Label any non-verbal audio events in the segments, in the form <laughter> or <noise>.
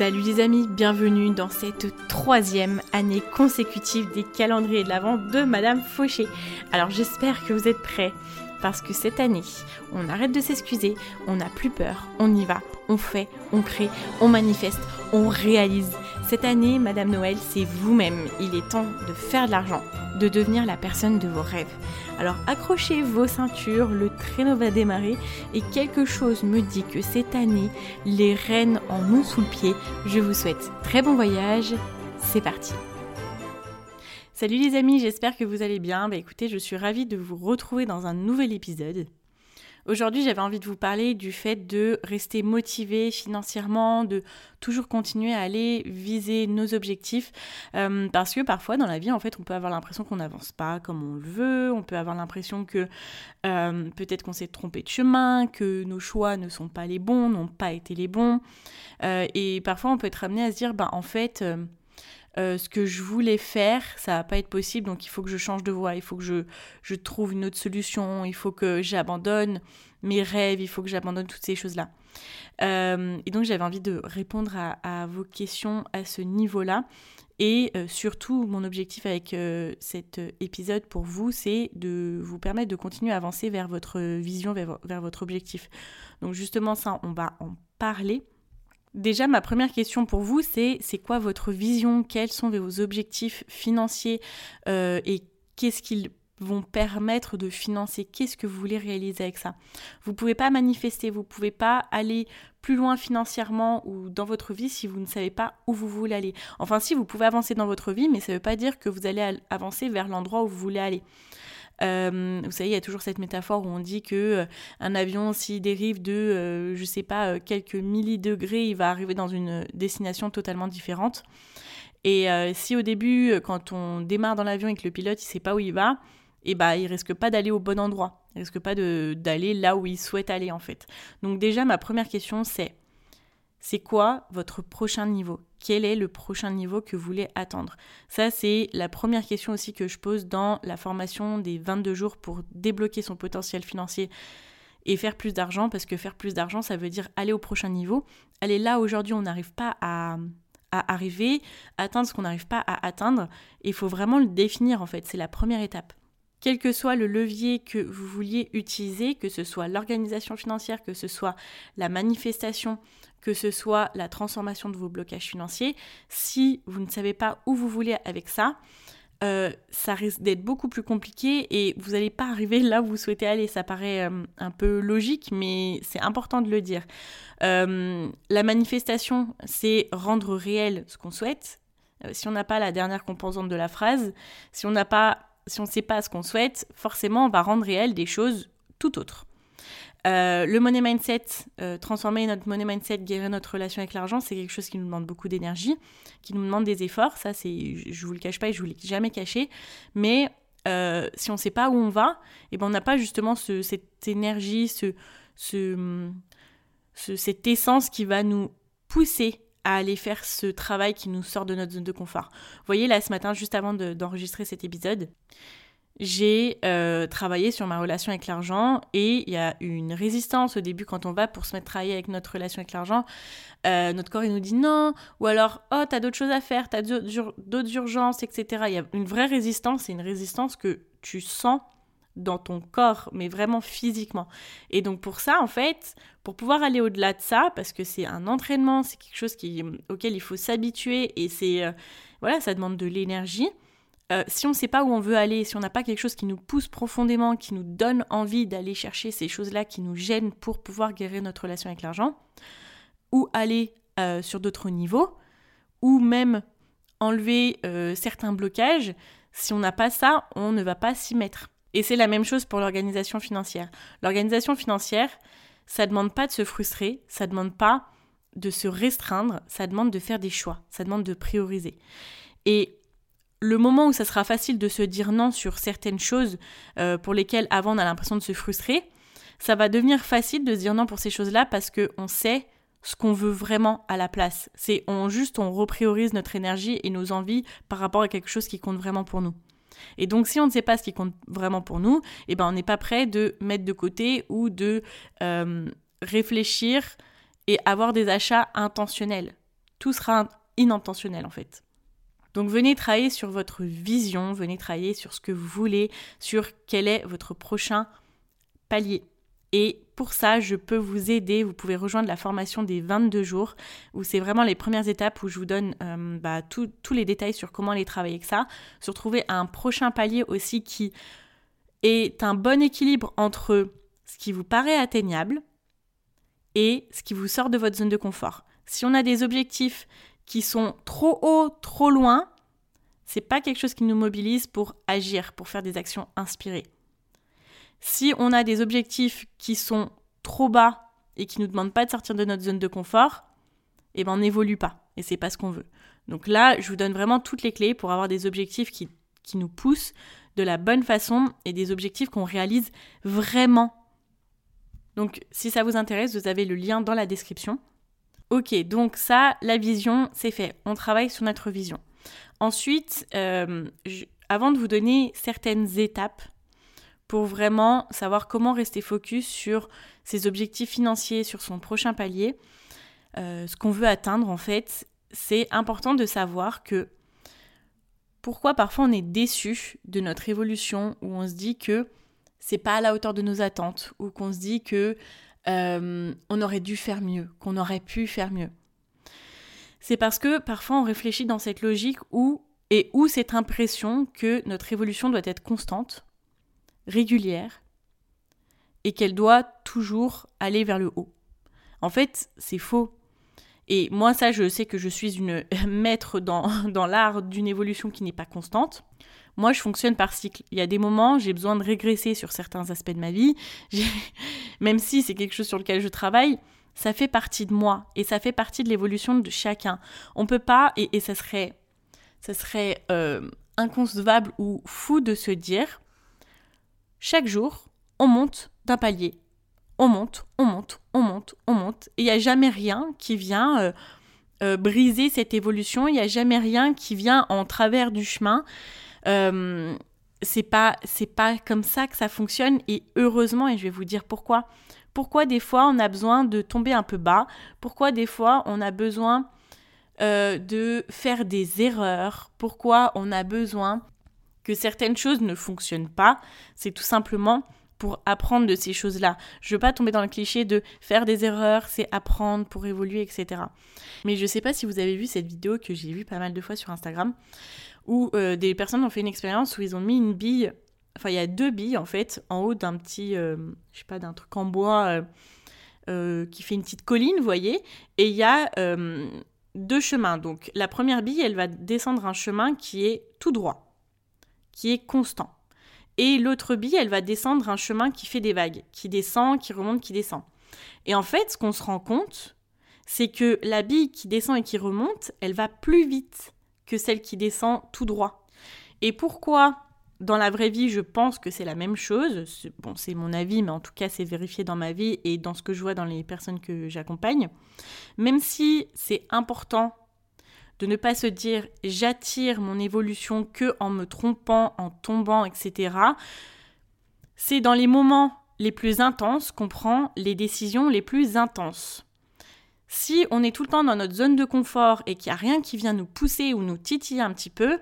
Salut les amis, bienvenue dans cette troisième année consécutive des calendriers de l'Avent de Madame Fauché. Alors j'espère que vous êtes prêts parce que cette année, on arrête de s'excuser, on n'a plus peur, on y va, on fait, on crée, on manifeste, on réalise. Cette année, Madame Noël, c'est vous-même. Il est temps de faire de l'argent, de devenir la personne de vos rêves. Alors accrochez vos ceintures, le traîneau va démarrer et quelque chose me dit que cette année, les rênes en ont sous le pied. Je vous souhaite très bon voyage. C'est parti. Salut les amis, j'espère que vous allez bien. Bah écoutez, je suis ravie de vous retrouver dans un nouvel épisode. Aujourd'hui, j'avais envie de vous parler du fait de rester motivé financièrement, de toujours continuer à aller viser nos objectifs, euh, parce que parfois dans la vie, en fait, on peut avoir l'impression qu'on n'avance pas comme on le veut, on peut avoir l'impression que euh, peut-être qu'on s'est trompé de chemin, que nos choix ne sont pas les bons, n'ont pas été les bons, euh, et parfois on peut être amené à se dire, bah en fait euh, ce que je voulais faire, ça va pas être possible, donc il faut que je change de voie, il faut que je, je trouve une autre solution, il faut que j'abandonne mes rêves, il faut que j'abandonne toutes ces choses-là. Euh, et donc j'avais envie de répondre à, vos questions à ce niveau-là. Et euh, surtout, mon objectif avec cet épisode pour vous, c'est de vous permettre de continuer à avancer vers votre vision, vers, vers votre objectif. Donc justement, ça, on va en parler. Déjà, ma première question pour vous, c'est c'est quoi votre vision? Quels sont vos objectifs financiers euh, et qu'est-ce qu'ils vont permettre de financer? Qu'est-ce que vous voulez réaliser avec ça? Vous ne pouvez pas manifester, vous ne pouvez pas aller plus loin financièrement ou dans votre vie si vous ne savez pas où vous voulez aller. Enfin, si vous pouvez avancer dans votre vie, mais ça ne veut pas dire que vous allez avancer vers l'endroit où vous voulez aller. Euh, vous savez, il y a toujours cette métaphore où on dit que euh, un avion, s'il dérive de, euh, je sais pas, quelques millidegrés, il va arriver dans une destination totalement différente. Et si au début, quand on démarre dans l'avion et que le pilote, il sait pas où il va, et eh bah, il risque pas d'aller au bon endroit. Il risque pas d'aller là où il souhaite aller, en fait. Donc déjà, ma première question, c'est c'est quoi votre prochain niveau? Quel est le prochain niveau que vous voulez attendre Ça, c'est la première question aussi que je pose dans la formation des 22 jours pour débloquer son potentiel financier et faire plus d'argent, parce que faire plus d'argent, ça veut dire aller au prochain niveau. Aller là, aujourd'hui, on n'arrive pas à, à arriver, atteindre ce qu'on n'arrive pas à atteindre. Il faut vraiment le définir, en fait. C'est la première étape quel que soit le levier que vous vouliez utiliser, que ce soit l'organisation financière, que ce soit la manifestation, que ce soit la transformation de vos blocages financiers, si vous ne savez pas où vous voulez avec ça, euh, ça risque d'être beaucoup plus compliqué et vous n'allez pas arriver là où vous souhaitez aller. Ça paraît euh, un peu logique, mais c'est important de le dire. Euh, la manifestation, c'est rendre réel ce qu'on souhaite. si on n'a pas la dernière composante de la phrase, si on n'a pas, si on ne sait pas ce qu'on souhaite, forcément, on va rendre réel des choses tout autres. Euh, le money mindset, euh, transformer notre money mindset, guérir notre relation avec l'argent, c'est quelque chose qui nous demande beaucoup d'énergie, qui nous demande des efforts. Ça, c'est, je vous le cache pas et je vous l'ai jamais caché. Mais euh, si on ne sait pas où on va, et eh ben on n'a pas justement cette énergie, ce, ce, cette essence qui va nous pousser à aller faire ce travail qui nous sort de notre zone de confort. Vous voyez, là, ce matin, juste avant d'enregistrer cet épisode, j'ai euh, travaillé sur ma relation avec l'argent et il y a une résistance au début quand on va pour se mettre à travailler avec notre relation avec l'argent. Euh, notre corps il nous dit non, ou alors oh t'as d'autres choses à faire, t'as d'autres urgences, etc. Il y a une vraie résistance, c'est une résistance que tu sens dans ton corps, mais vraiment physiquement. Et donc pour ça, en fait, pour pouvoir aller au-delà de ça, parce que c'est un entraînement, c'est quelque chose auquel il faut s'habituer et c'est euh, voilà, ça demande de l'énergie. Euh, si on ne sait pas où on veut aller, si on n'a pas quelque chose qui nous pousse profondément, qui nous donne envie d'aller chercher ces choses-là qui nous gênent pour pouvoir guérir notre relation avec l'argent, ou aller euh, sur d'autres niveaux, ou même enlever euh, certains blocages, si on n'a pas ça, on ne va pas s'y mettre. Et c'est la même chose pour l'organisation financière. L'organisation financière, ça ne demande pas de se frustrer, ça ne demande pas de se restreindre, ça demande de faire des choix, ça demande de prioriser. Et le moment où ça sera facile de se dire non sur certaines choses euh, pour lesquelles avant on a l'impression de se frustrer, ça va devenir facile de se dire non pour ces choses-là parce qu'on sait ce qu'on veut vraiment à la place. C'est on juste on repriorise notre énergie et nos envies par rapport à quelque chose qui compte vraiment pour nous. Et donc si on ne sait pas ce qui compte vraiment pour nous, eh ben on n'est pas prêt de mettre de côté ou de euh, réfléchir et avoir des achats intentionnels. Tout sera inintentionnel en fait. Donc venez travailler sur votre vision, venez travailler sur ce que vous voulez, sur quel est votre prochain palier. Et pour ça, je peux vous aider. Vous pouvez rejoindre la formation des 22 jours, où c'est vraiment les premières étapes où je vous donne euh, bah, tous les détails sur comment aller travailler avec ça. Se retrouver un prochain palier aussi qui est un bon équilibre entre ce qui vous paraît atteignable et ce qui vous sort de votre zone de confort. Si on a des objectifs qui sont trop hauts, trop loin, c'est pas quelque chose qui nous mobilise pour agir, pour faire des actions inspirées. Si on a des objectifs qui sont trop bas et qui ne nous demandent pas de sortir de notre zone de confort, eh ben on n'évolue pas et c'est pas ce qu'on veut. Donc là, je vous donne vraiment toutes les clés pour avoir des objectifs qui, qui nous poussent de la bonne façon et des objectifs qu'on réalise vraiment. Donc si ça vous intéresse, vous avez le lien dans la description. Ok, donc ça, la vision, c'est fait. On travaille sur notre vision. Ensuite, euh, avant de vous donner certaines étapes pour vraiment savoir comment rester focus sur ses objectifs financiers, sur son prochain palier, euh, ce qu'on veut atteindre en fait, c'est important de savoir que pourquoi parfois on est déçu de notre évolution, où on se dit que c'est pas à la hauteur de nos attentes, ou qu'on se dit que euh, on aurait dû faire mieux, qu'on aurait pu faire mieux. C'est parce que parfois on réfléchit dans cette logique où et où cette impression que notre évolution doit être constante, régulière, et qu'elle doit toujours aller vers le haut. En fait, c'est faux. Et moi, ça, je sais que je suis une <laughs> maître dans, dans l'art d'une évolution qui n'est pas constante. Moi, je fonctionne par cycle. Il y a des moments, j'ai besoin de régresser sur certains aspects de ma vie. <laughs> Même si c'est quelque chose sur lequel je travaille, ça fait partie de moi et ça fait partie de l'évolution de chacun. On peut pas, et, ça serait, ça serait euh, inconcevable ou fou de se dire, chaque jour, on monte d'un palier. On monte, on monte, on monte, on monte. Et il n'y a jamais rien qui vient euh, euh, briser cette évolution. Il n'y a jamais rien qui vient en travers du chemin. Euh, c'est pas c'est pas comme ça que ça fonctionne et heureusement et je vais vous dire pourquoi. Pourquoi des fois on a besoin de tomber un peu bas? Pourquoi des fois on a besoin euh, de faire des erreurs? Pourquoi on a besoin que certaines choses ne fonctionnent pas? C'est tout simplement pour apprendre de ces choses-là. Je veux pas tomber dans le cliché de faire des erreurs, c'est apprendre pour évoluer, etc. Mais je sais pas si vous avez vu cette vidéo que j'ai vue pas mal de fois sur Instagram où euh, des personnes ont fait une expérience où ils ont mis une bille, enfin il y a deux billes en fait, en haut d'un petit, euh, je sais pas, d'un truc en bois euh, qui fait une petite colline, vous voyez, et il y a deux chemins. Donc la première bille, elle va descendre un chemin qui est tout droit, qui est constant. Et l'autre bille, elle va descendre un chemin qui fait des vagues, qui descend, qui remonte, qui descend. Et en fait, ce qu'on se rend compte, c'est que la bille qui descend et qui remonte, elle va plus vite que celle qui descend tout droit. Et pourquoi dans la vraie vie, je pense que c'est la même chose. Bon, c'est mon avis, mais en tout cas, c'est vérifié dans ma vie et dans ce que je vois dans les personnes que j'accompagne. Même si c'est important de ne pas se dire j'attire mon évolution que en me trompant, en tombant, etc. C'est dans les moments les plus intenses qu'on prend les décisions les plus intenses. Si on est tout le temps dans notre zone de confort et qu'il n'y a rien qui vient nous pousser ou nous titiller un petit peu,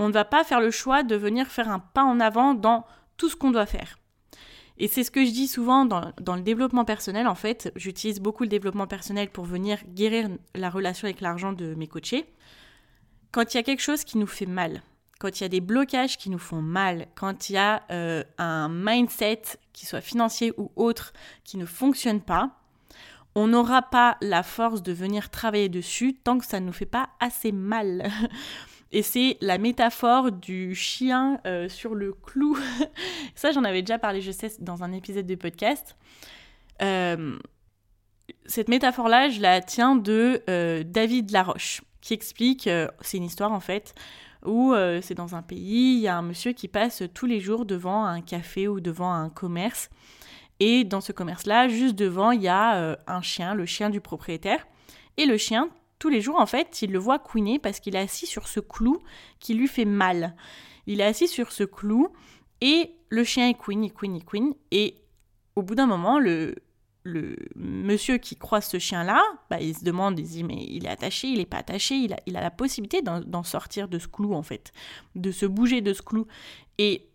on ne va pas faire le choix de venir faire un pas en avant dans tout ce qu'on doit faire. Et c'est ce que je dis souvent dans, le développement personnel, en fait. J'utilise beaucoup le développement personnel pour venir guérir la relation avec l'argent de mes coachés. Quand il y a quelque chose qui nous fait mal, quand il y a des blocages qui nous font mal, quand il y a euh, un mindset, qui soit financier ou autre, qui ne fonctionne pas, on n'aura pas la force de venir travailler dessus tant que ça ne nous fait pas assez mal. <laughs> Et c'est la métaphore du chien euh, sur le clou. <laughs> ça, j'en avais déjà parlé, je sais, dans un épisode de podcast. Euh, cette métaphore-là, je la tiens de euh, David Laroche, qui explique, c'est une histoire en fait, où c'est dans un pays, il y a un monsieur qui passe tous les jours devant un café ou devant un commerce. Et dans ce commerce-là, juste devant, il y a un chien, le chien du propriétaire. Et le chien, tous les jours, en fait, il le voit couiner parce qu'il est assis sur ce clou qui lui fait mal. Il est assis sur ce clou et le chien, il couine, il couine, il couine. Et au bout d'un moment, le, le monsieur qui croise ce chien-là, bah, il se demande, il dit, mais il est attaché, il n'est pas attaché, il a, il a la possibilité d'en sortir de ce clou, en fait, de se bouger de ce clou. Et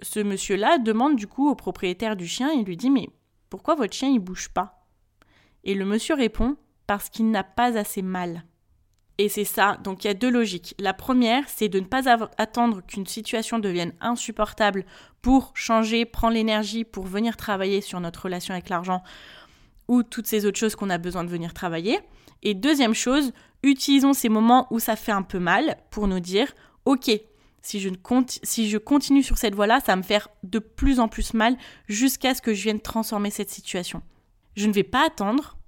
ce monsieur-là demande du coup au propriétaire du chien, il lui dit, mais pourquoi votre chien, il bouge pas? Et le monsieur répond, parce qu'il n'a pas assez mal. Et c'est ça, donc il y a deux logiques. La première, c'est de ne pas attendre qu'une situation devienne insupportable pour changer, prendre l'énergie pour venir travailler sur notre relation avec l'argent ou toutes ces autres choses qu'on a besoin de venir travailler. Et deuxième chose, utilisons ces moments où ça fait un peu mal pour nous dire, ok, si je, continue sur cette voie-là, ça va me faire de plus en plus mal jusqu'à ce que je vienne transformer cette situation. Je ne vais pas attendre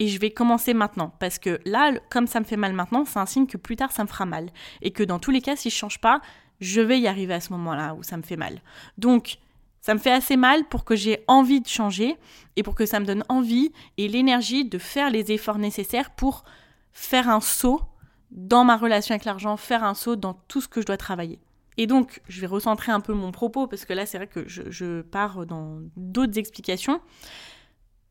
et je vais commencer maintenant. Parce que là, comme ça me fait mal maintenant, c'est un signe que plus tard, ça me fera mal. Et que dans tous les cas, si je change pas, je vais y arriver à ce moment-là où ça me fait mal. Donc, ça me fait assez mal pour que j'ai envie de changer et pour que ça me donne envie et l'énergie de faire les efforts nécessaires pour faire un saut dans ma relation avec l'argent, faire un saut dans tout ce que je dois travailler. Et donc, je vais recentrer un peu mon propos parce que là, c'est vrai que je, je pars dans d'autres explications.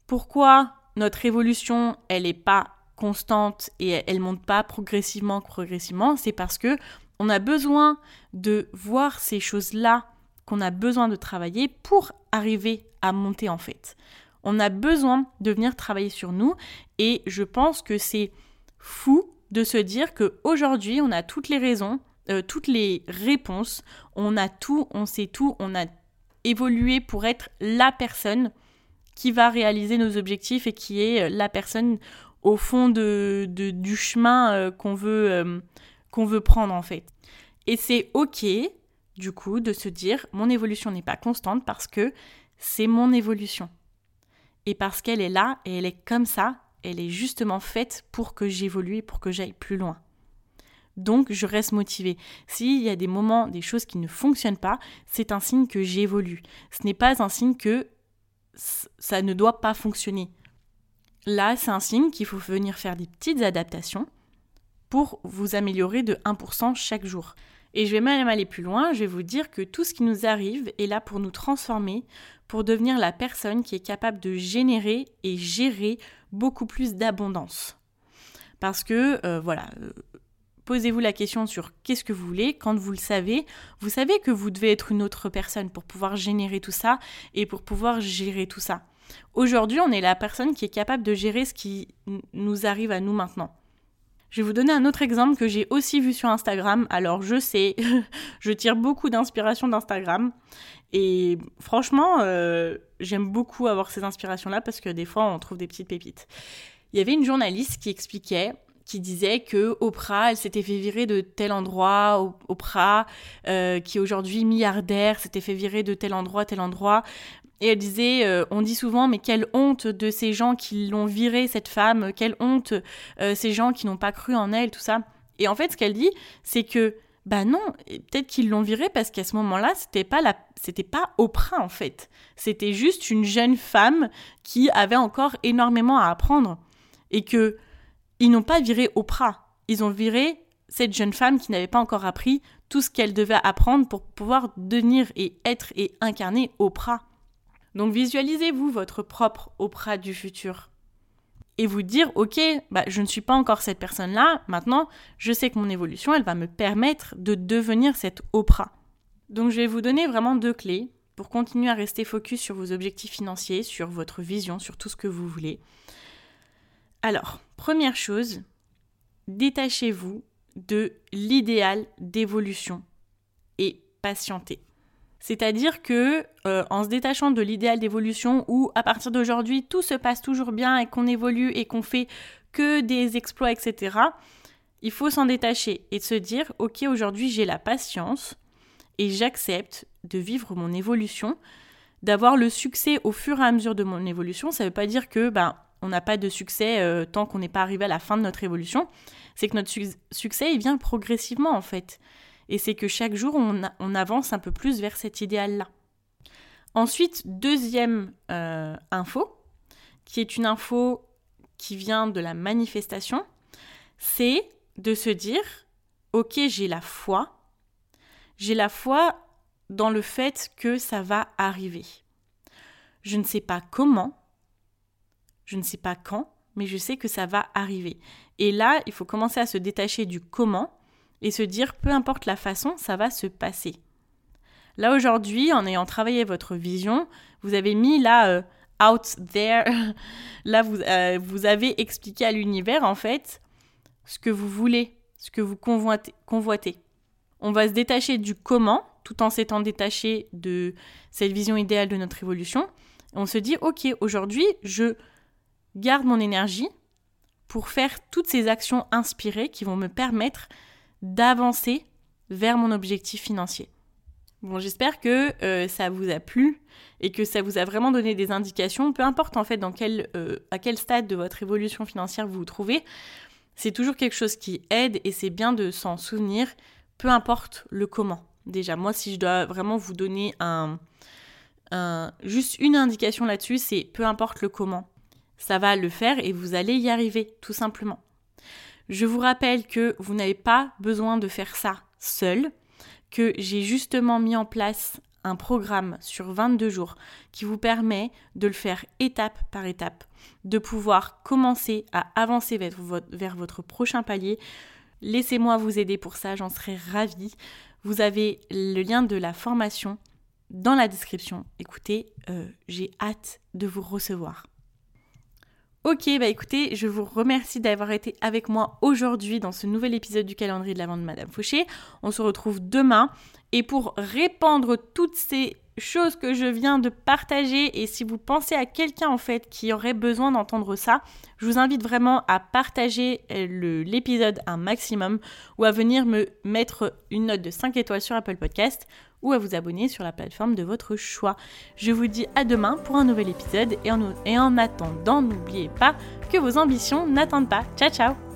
Pourquoi notre évolution, elle n'est pas constante et elle monte pas progressivement, progressivement, c'est parce que on a besoin de voir ces choses-là qu'on a besoin de travailler pour arriver à monter en fait. On a besoin de venir travailler sur nous et je pense que c'est fou de se dire que aujourd'hui on a toutes les raisons, euh, toutes les réponses, on a tout, on sait tout, on a évolué pour être la personne qui va réaliser nos objectifs et qui est euh, la personne au fond de, du chemin euh, qu'on veut, qu'on veut prendre en fait. Et c'est ok du coup de se dire mon évolution n'est pas constante parce que c'est mon évolution. Et parce qu'elle est là et elle est comme ça, elle est justement faite pour que j'évolue, pour que j'aille plus loin. Donc je reste motivée. S'il y a des moments, des choses qui ne fonctionnent pas, c'est un signe que j'évolue. Ce n'est pas un signe que ça ne doit pas fonctionner. Là, c'est un signe qu'il faut venir faire des petites adaptations pour vous améliorer de 1% chaque jour. Et je vais même aller plus loin, je vais vous dire que tout ce qui nous arrive est là pour nous transformer, pour devenir la personne qui est capable de générer et gérer beaucoup plus d'abondance. Parce que, euh, voilà, euh, Posez-vous la question sur qu'est-ce que vous voulez. Quand vous le savez, vous savez que vous devez être une autre personne pour pouvoir générer tout ça et pour pouvoir gérer tout ça. Aujourd'hui, on est la personne qui est capable de gérer ce qui nous arrive à nous maintenant. Je vais vous donner un autre exemple que j'ai aussi vu sur Instagram. Alors je sais, <laughs> je tire beaucoup d'inspiration d'Instagram. Et franchement, euh, j'aime beaucoup avoir ces inspirations-là parce que des fois, on trouve des petites pépites. Il y avait une journaliste qui expliquait qui disait que Oprah, elle s'était fait virer de tel endroit, Oprah, euh, qui est aujourd'hui milliardaire, s'était fait virer de tel endroit, tel endroit. Et elle disait, euh, on dit souvent, mais quelle honte de ces gens qui l'ont virée, cette femme, quelle honte euh, ces gens qui n'ont pas cru en elle, tout ça. Et en fait, ce qu'elle dit, c'est que, bah non, peut-être qu'ils l'ont virée parce qu'à ce moment-là, c'était pas la, c'était pas Oprah en fait. C'était juste une jeune femme qui avait encore énormément à apprendre. Et que ils n'ont pas viré Oprah, ils ont viré cette jeune femme qui n'avait pas encore appris tout ce qu'elle devait apprendre pour pouvoir devenir et être et incarner Oprah. Donc visualisez-vous votre propre Oprah du futur. Et vous dire, ok, bah, je ne suis pas encore cette personne-là, maintenant je sais que mon évolution, elle va me permettre de devenir cette Oprah. Donc je vais vous donner vraiment deux clés pour continuer à rester focus sur vos objectifs financiers, sur votre vision, sur tout ce que vous voulez. Alors, première chose, détachez-vous de l'idéal d'évolution et patientez. C'est-à-dire que euh, en se détachant de l'idéal d'évolution où à partir d'aujourd'hui tout se passe toujours bien et qu'on évolue et qu'on fait que des exploits, etc., il faut s'en détacher et se dire, ok, aujourd'hui j'ai la patience et j'accepte de vivre mon évolution, d'avoir le succès au fur et à mesure de mon évolution. Ça ne veut pas dire que ben, on n'a pas de succès euh, tant qu'on n'est pas arrivé à la fin de notre évolution, c'est que notre succès, il vient progressivement en fait. Et c'est que chaque jour, on, avance un peu plus vers cet idéal-là. Ensuite, deuxième euh, info, qui est une info qui vient de la manifestation, c'est de se dire, ok, j'ai la foi, j'ai la foi dans le fait que ça va arriver. Je ne sais pas comment, je ne sais pas quand, mais je sais que ça va arriver. Et là, il faut commencer à se détacher du comment et se dire, peu importe la façon, ça va se passer. Là aujourd'hui, en ayant travaillé votre vision, vous avez mis là euh, out there, <laughs> là vous, euh, vous avez expliqué à l'univers en fait ce que vous voulez, ce que vous convoitez. On va se détacher du comment, tout en s'étant détaché de cette vision idéale de notre évolution. on se dit, ok, aujourd'hui, je garde mon énergie pour faire toutes ces actions inspirées qui vont me permettre d'avancer vers mon objectif financier. Bon, j'espère que euh, ça vous a plu et que ça vous a vraiment donné des indications, peu importe en fait dans quel, euh, à quel stade de votre évolution financière vous vous trouvez, c'est toujours quelque chose qui aide et c'est bien de s'en souvenir, peu importe le comment. Déjà, moi, si je dois vraiment vous donner un, un juste une indication là-dessus, c'est peu importe le comment ça va le faire et vous allez y arriver, tout simplement. Je vous rappelle que vous n'avez pas besoin de faire ça seul, que j'ai justement mis en place un programme sur 22 jours qui vous permet de le faire étape par étape, de pouvoir commencer à avancer vers votre, prochain palier. Laissez-moi vous aider pour ça, j'en serais ravie. Vous avez le lien de la formation dans la description. Écoutez, euh, j'ai hâte de vous recevoir. Ok, bah écoutez, je vous remercie d'avoir été avec moi aujourd'hui dans ce nouvel épisode du calendrier de la vente de Madame Fauché. On se retrouve demain et pour répandre toutes ces choses que je viens de partager et si vous pensez à quelqu'un en fait qui aurait besoin d'entendre ça, je vous invite vraiment à partager euh, l'épisode un maximum ou à venir me mettre une note de 5 étoiles sur Apple Podcast ou à vous abonner sur la plateforme de votre choix. Je vous dis à demain pour un nouvel épisode et en, et en attendant, n'oubliez pas que vos ambitions n'attendent pas. Ciao ciao